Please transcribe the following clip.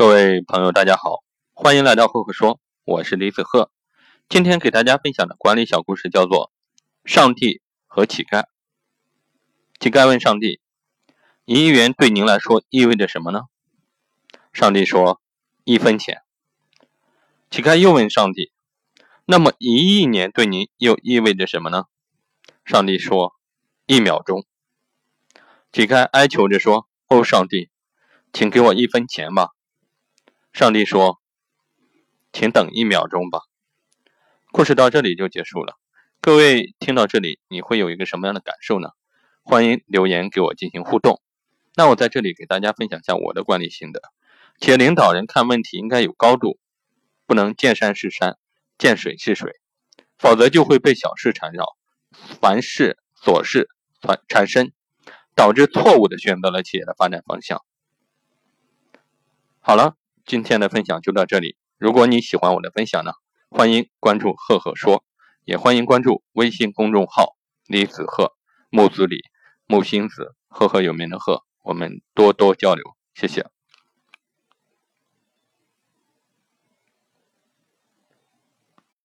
各位朋友，大家好，欢迎来到赫赫说，我是李子赫。今天给大家分享的管理小故事叫做《上帝和乞丐》。乞丐问上帝：“一亿元对您来说意味着什么呢？”上帝说：“一分钱。”乞丐又问上帝：“那么一亿年对您又意味着什么呢？”上帝说：“一秒钟。”乞丐哀求着说：“哦，上帝，请给我一分钱吧。”上帝说：“请等一秒钟吧。”故事到这里就结束了。各位听到这里，你会有一个什么样的感受呢？欢迎留言给我进行互动。那我在这里给大家分享一下我的管理心得：企业领导人看问题应该有高度，不能见山是山，见水是水，否则就会被小事缠绕，凡事琐事缠缠身，导致错误的选择了企业的发展方向。好了。今天的分享就到这里。如果你喜欢我的分享呢，欢迎关注“赫赫说”，也欢迎关注微信公众号“李子赫木子李木星子赫赫有名的赫”，我们多多交流，谢谢。